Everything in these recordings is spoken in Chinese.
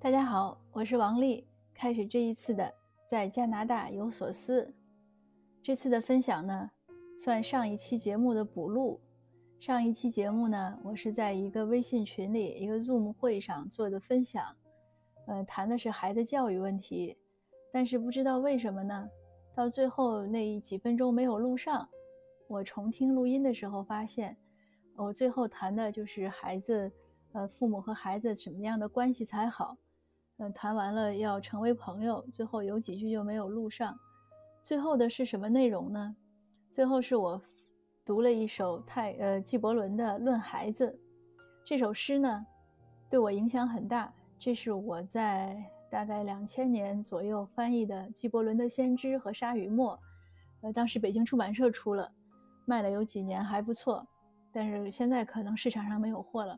大家好，我是王丽。开始这一次的在加拿大有所思。这次的分享呢，算上一期节目的补录。上一期节目呢，我是在一个微信群里、一个 Zoom 会上做的分享，呃，谈的是孩子教育问题。但是不知道为什么呢，到最后那几分钟没有录上。我重听录音的时候发现，我最后谈的就是孩子，呃，父母和孩子什么样的关系才好。嗯，谈完了要成为朋友，最后有几句就没有录上。最后的是什么内容呢？最后是我读了一首泰呃纪伯伦的《论孩子》这首诗呢，对我影响很大。这是我在大概两千年左右翻译的纪伯伦的《先知》和《沙与沫》，呃，当时北京出版社出了，卖了有几年还不错，但是现在可能市场上没有货了。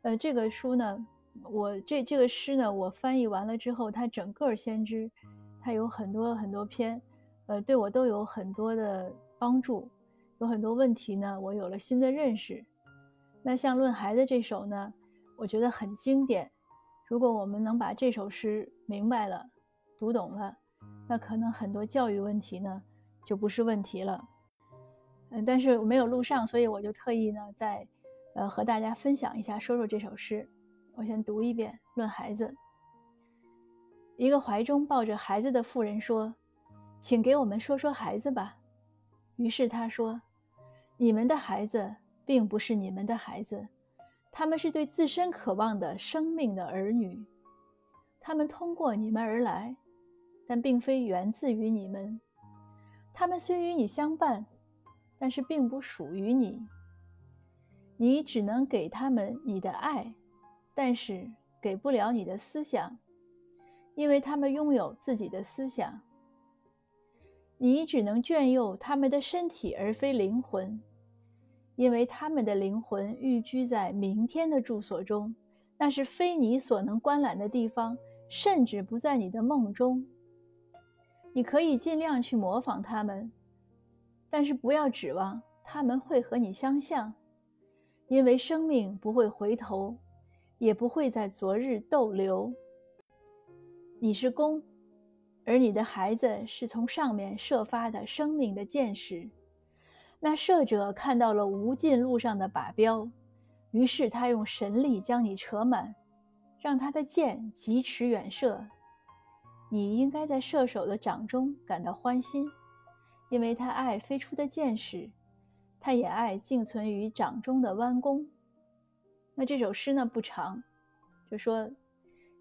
呃，这个书呢。我这这个诗呢，我翻译完了之后，它整个先知，它有很多很多篇，呃，对我都有很多的帮助，有很多问题呢，我有了新的认识。那像《论孩子》这首呢，我觉得很经典。如果我们能把这首诗明白了、读懂了，那可能很多教育问题呢就不是问题了。嗯，但是没有录上，所以我就特意呢，在呃和大家分享一下，说说这首诗。我先读一遍《论孩子》。一个怀中抱着孩子的妇人说：“请给我们说说孩子吧。”于是他说：“你们的孩子并不是你们的孩子，他们是对自身渴望的生命的儿女。他们通过你们而来，但并非源自于你们。他们虽与你相伴，但是并不属于你。你只能给他们你的爱。”但是给不了你的思想，因为他们拥有自己的思想。你只能眷佑他们的身体，而非灵魂，因为他们的灵魂寓居在明天的住所中，那是非你所能观览的地方，甚至不在你的梦中。你可以尽量去模仿他们，但是不要指望他们会和你相像，因为生命不会回头。也不会在昨日逗留。你是弓，而你的孩子是从上面射发的生命的箭矢。那射者看到了无尽路上的靶标，于是他用神力将你扯满，让他的箭疾驰远射。你应该在射手的掌中感到欢心，因为他爱飞出的箭矢，他也爱静存于掌中的弯弓。那这首诗呢不长，就说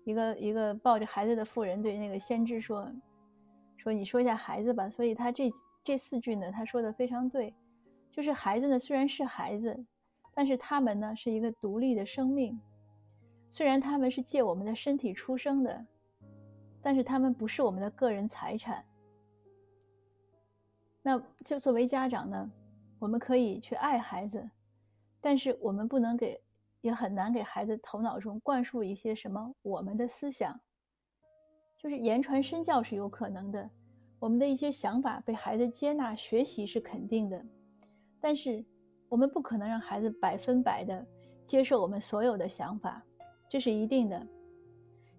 一个一个抱着孩子的妇人对那个先知说：“说你说一下孩子吧。”所以他这这四句呢，他说的非常对，就是孩子呢虽然是孩子，但是他们呢是一个独立的生命，虽然他们是借我们的身体出生的，但是他们不是我们的个人财产。那就作为家长呢，我们可以去爱孩子，但是我们不能给。也很难给孩子头脑中灌输一些什么我们的思想，就是言传身教是有可能的，我们的一些想法被孩子接纳学习是肯定的，但是我们不可能让孩子百分百的接受我们所有的想法，这是一定的，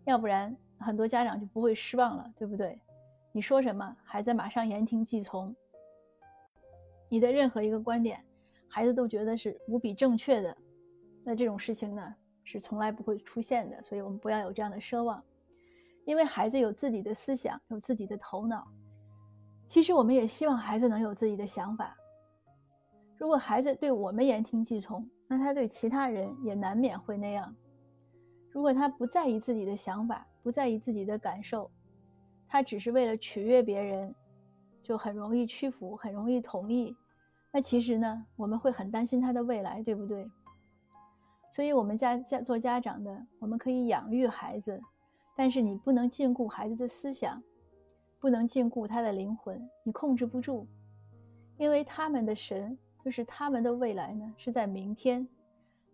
要不然很多家长就不会失望了，对不对？你说什么，孩子马上言听计从，你的任何一个观点，孩子都觉得是无比正确的。那这种事情呢，是从来不会出现的，所以我们不要有这样的奢望，因为孩子有自己的思想，有自己的头脑。其实我们也希望孩子能有自己的想法。如果孩子对我们言听计从，那他对其他人也难免会那样。如果他不在意自己的想法，不在意自己的感受，他只是为了取悦别人，就很容易屈服，很容易同意。那其实呢，我们会很担心他的未来，对不对？所以，我们家家做家长的，我们可以养育孩子，但是你不能禁锢孩子的思想，不能禁锢他的灵魂，你控制不住，因为他们的神就是他们的未来呢，是在明天，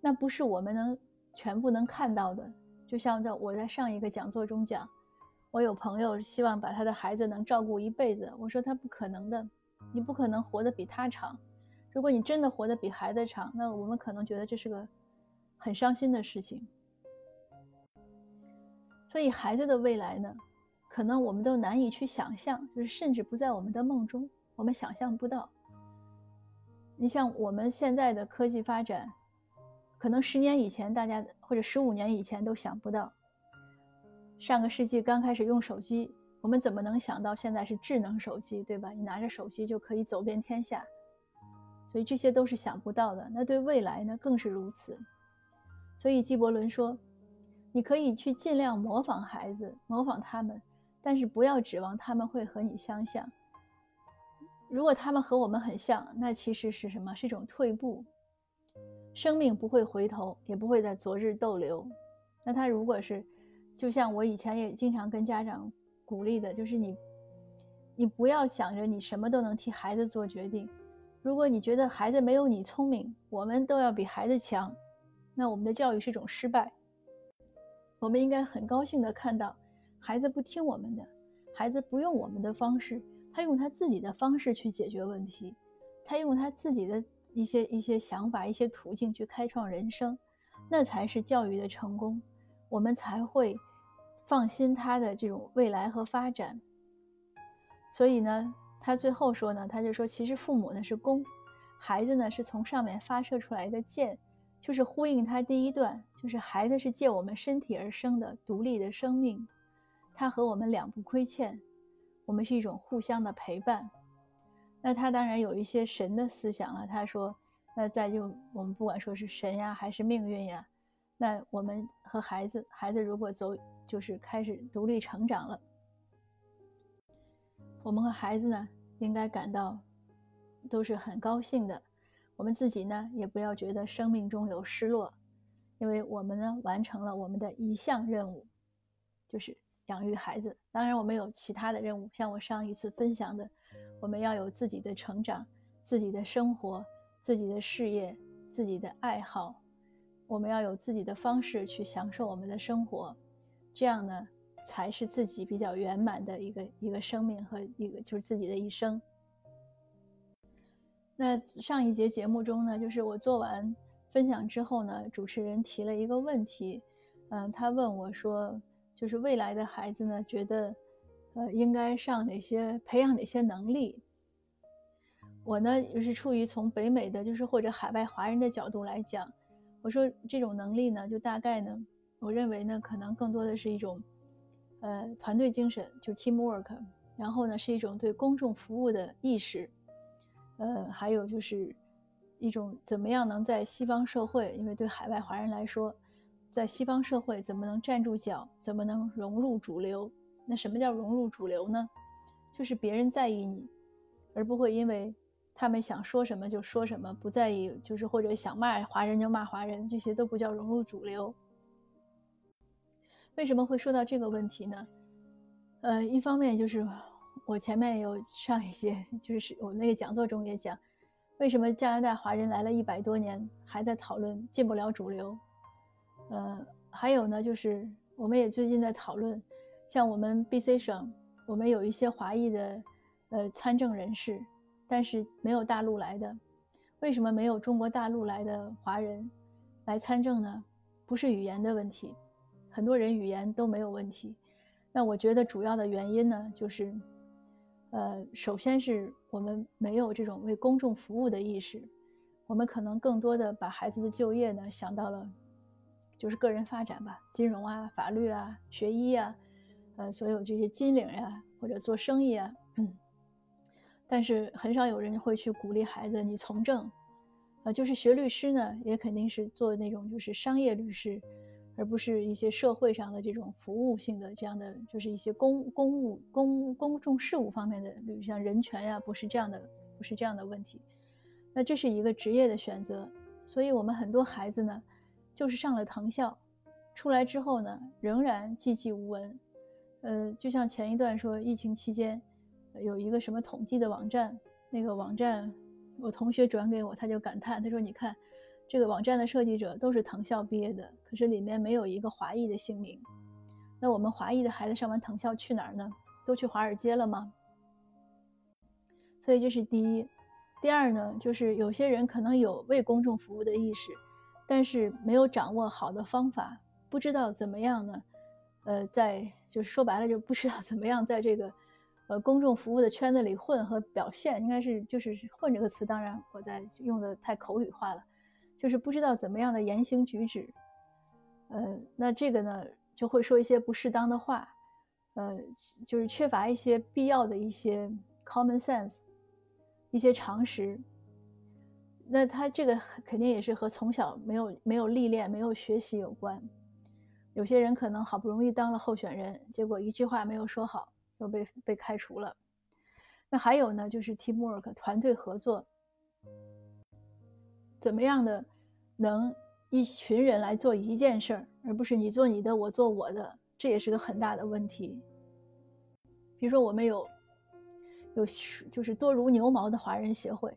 那不是我们能全部能看到的。就像在我在上一个讲座中讲，我有朋友希望把他的孩子能照顾一辈子，我说他不可能的，你不可能活得比他长。如果你真的活得比孩子长，那我们可能觉得这是个。很伤心的事情。所以孩子的未来呢，可能我们都难以去想象，就是甚至不在我们的梦中，我们想象不到。你像我们现在的科技发展，可能十年以前大家或者十五年以前都想不到。上个世纪刚开始用手机，我们怎么能想到现在是智能手机，对吧？你拿着手机就可以走遍天下，所以这些都是想不到的。那对未来呢，更是如此。所以纪伯伦说，你可以去尽量模仿孩子，模仿他们，但是不要指望他们会和你相像。如果他们和我们很像，那其实是什么？是一种退步。生命不会回头，也不会在昨日逗留。那他如果是，就像我以前也经常跟家长鼓励的，就是你，你不要想着你什么都能替孩子做决定。如果你觉得孩子没有你聪明，我们都要比孩子强，那我们的教育是一种失败。我们应该很高兴的看到，孩子不听我们的，孩子不用我们的方式。他用他自己的方式去解决问题，他用他自己的一些一些想法、一些途径去开创人生，那才是教育的成功，我们才会放心他的这种未来和发展。所以呢，他最后说呢，他就说，其实父母呢是弓，孩子呢是从上面发射出来的箭，就是呼应他第一段，就是孩子是借我们身体而生的独立的生命，他和我们两不亏欠。我们是一种互相的陪伴，那他当然有一些神的思想了。他说，那再就我们不管说是神呀，还是命运呀，那我们和孩子，孩子如果走就是开始独立成长了，我们和孩子呢，应该感到都是很高兴的。我们自己呢，也不要觉得生命中有失落，因为我们呢，完成了我们的一项任务，就是。养育孩子，当然我们有其他的任务，像我上一次分享的，我们要有自己的成长、自己的生活、自己的事业、自己的爱好，我们要有自己的方式去享受我们的生活，这样呢，才是自己比较圆满的一个一个生命和一个就是自己的一生。那上一节节目中呢，就是我做完分享之后呢，主持人提了一个问题，嗯，他问我说。就是未来的孩子呢，觉得，呃，应该上哪些培养哪些能力？我呢，就是出于从北美的，就是或者海外华人的角度来讲，我说这种能力呢，就大概呢，我认为呢，可能更多的是一种，呃，团队精神，就是 teamwork，然后呢，是一种对公众服务的意识，呃，还有就是一种怎么样能在西方社会，因为对海外华人来说。在西方社会怎么能站住脚？怎么能融入主流？那什么叫融入主流呢？就是别人在意你，而不会因为他们想说什么就说什么，不在意，就是或者想骂华人就骂华人，这些都不叫融入主流。为什么会说到这个问题呢？呃，一方面就是我前面有上一些，就是我们那个讲座中也讲，为什么加拿大华人来了一百多年还在讨论进不了主流？呃，还有呢，就是我们也最近在讨论，像我们 BC 省，我们有一些华裔的呃参政人士，但是没有大陆来的。为什么没有中国大陆来的华人来参政呢？不是语言的问题，很多人语言都没有问题。那我觉得主要的原因呢，就是呃，首先是我们没有这种为公众服务的意识，我们可能更多的把孩子的就业呢想到了。就是个人发展吧，金融啊、法律啊、学医啊，呃，所有这些金领呀，或者做生意啊，嗯，但是很少有人会去鼓励孩子你从政，啊，就是学律师呢，也肯定是做那种就是商业律师，而不是一些社会上的这种服务性的这样的，就是一些公公务公公众事务方面的，比如像人权呀，不是这样的，不是这样的问题。那这是一个职业的选择，所以我们很多孩子呢。就是上了藤校，出来之后呢，仍然寂寂无闻。呃，就像前一段说，疫情期间有一个什么统计的网站，那个网站我同学转给我，他就感叹，他说：“你看，这个网站的设计者都是藤校毕业的，可是里面没有一个华裔的姓名。那我们华裔的孩子上完藤校去哪儿呢？都去华尔街了吗？所以这是第一。第二呢，就是有些人可能有为公众服务的意识。”但是没有掌握好的方法，不知道怎么样呢？呃，在就是说白了，就不知道怎么样在这个呃公众服务的圈子里混和表现，应该是就是“混”这个词，当然我在用的太口语化了，就是不知道怎么样的言行举止，呃，那这个呢就会说一些不适当的话，呃，就是缺乏一些必要的一些 common sense，一些常识。那他这个肯定也是和从小没有没有历练、没有学习有关。有些人可能好不容易当了候选人，结果一句话没有说好，又被被开除了。那还有呢，就是 teamwork 团队合作，怎么样的能一群人来做一件事儿，而不是你做你的，我做我的，这也是个很大的问题。比如说，我们有有就是多如牛毛的华人协会。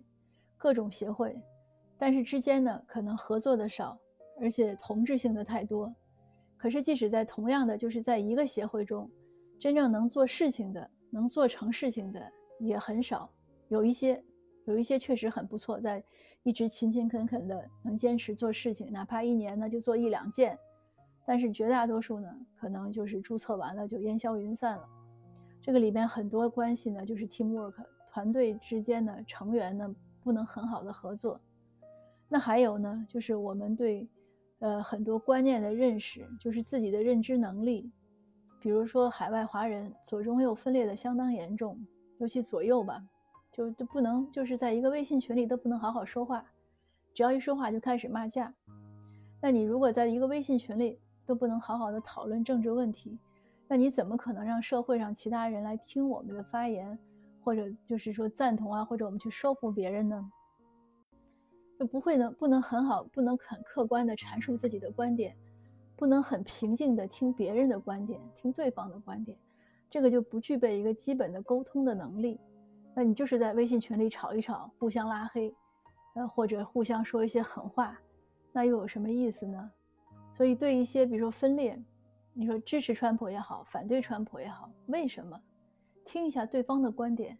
各种协会，但是之间呢可能合作的少，而且同质性的太多。可是即使在同样的就是在一个协会中，真正能做事情的、能做成事情的也很少。有一些，有一些确实很不错，在一直勤勤恳恳的能坚持做事情，哪怕一年呢就做一两件。但是绝大多数呢，可能就是注册完了就烟消云散了。这个里边很多关系呢，就是 teamwork 团队之间的成员呢。不能很好的合作，那还有呢，就是我们对，呃，很多观念的认识，就是自己的认知能力，比如说海外华人左中右分裂的相当严重，尤其左右吧，就就不能就是在一个微信群里都不能好好说话，只要一说话就开始骂架。那你如果在一个微信群里都不能好好的讨论政治问题，那你怎么可能让社会上其他人来听我们的发言？或者就是说赞同啊，或者我们去说服别人呢，就不会能，不能很好，不能很客观的阐述自己的观点，不能很平静的听别人的观点，听对方的观点，这个就不具备一个基本的沟通的能力。那你就是在微信群里吵一吵，互相拉黑，呃，或者互相说一些狠话，那又有什么意思呢？所以对一些比如说分裂，你说支持川普也好，反对川普也好，为什么？听一下对方的观点，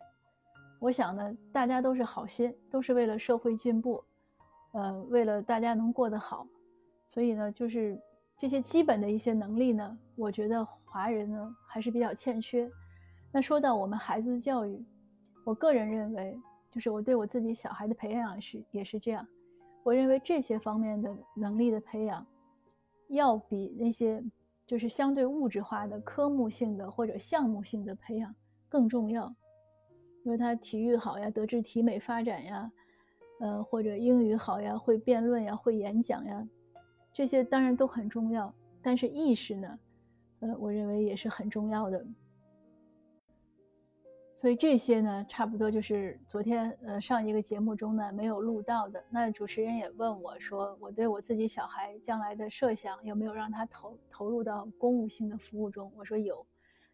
我想呢，大家都是好心，都是为了社会进步，呃，为了大家能过得好，所以呢，就是这些基本的一些能力呢，我觉得华人呢还是比较欠缺。那说到我们孩子的教育，我个人认为，就是我对我自己小孩的培养是也是这样，我认为这些方面的能力的培养，要比那些就是相对物质化的科目性的或者项目性的培养。更重要，因为他体育好呀，德智体美发展呀，呃，或者英语好呀，会辩论呀，会演讲呀，这些当然都很重要。但是意识呢，呃，我认为也是很重要的。所以这些呢，差不多就是昨天呃上一个节目中呢没有录到的。那主持人也问我说，我对我自己小孩将来的设想有没有让他投投入到公务性的服务中？我说有，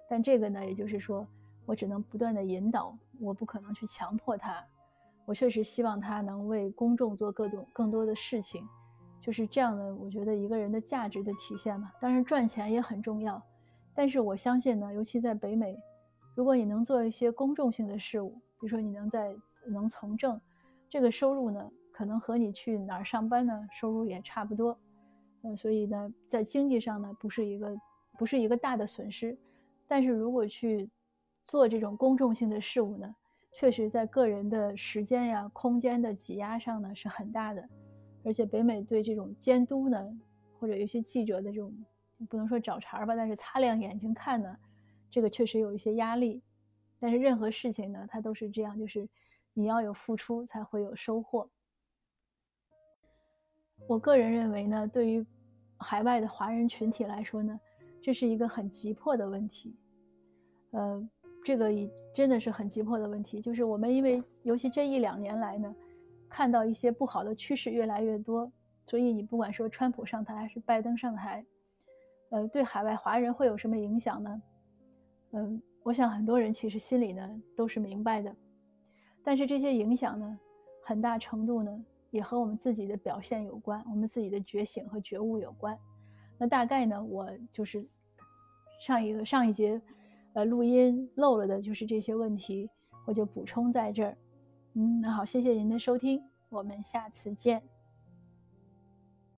但这个呢，也就是说。我只能不断的引导，我不可能去强迫他。我确实希望他能为公众做各种更多的事情，就是这样的。我觉得一个人的价值的体现嘛，当然赚钱也很重要。但是我相信呢，尤其在北美，如果你能做一些公众性的事物，比如说你能在能从政，这个收入呢，可能和你去哪儿上班呢，收入也差不多。嗯，所以呢，在经济上呢，不是一个不是一个大的损失。但是如果去做这种公众性的事物呢，确实在个人的时间呀、空间的挤压上呢是很大的，而且北美对这种监督呢，或者有些记者的这种不能说找茬吧，但是擦亮眼睛看呢，这个确实有一些压力。但是任何事情呢，它都是这样，就是你要有付出才会有收获。我个人认为呢，对于海外的华人群体来说呢，这是一个很急迫的问题，呃。这个已真的是很急迫的问题，就是我们因为尤其这一两年来呢，看到一些不好的趋势越来越多，所以你不管说川普上台还是拜登上台，呃，对海外华人会有什么影响呢？嗯，我想很多人其实心里呢都是明白的，但是这些影响呢，很大程度呢也和我们自己的表现有关，我们自己的觉醒和觉悟有关。那大概呢，我就是上一个上一节。呃，录音漏了的就是这些问题，我就补充在这儿。嗯，那好，谢谢您的收听，我们下次见。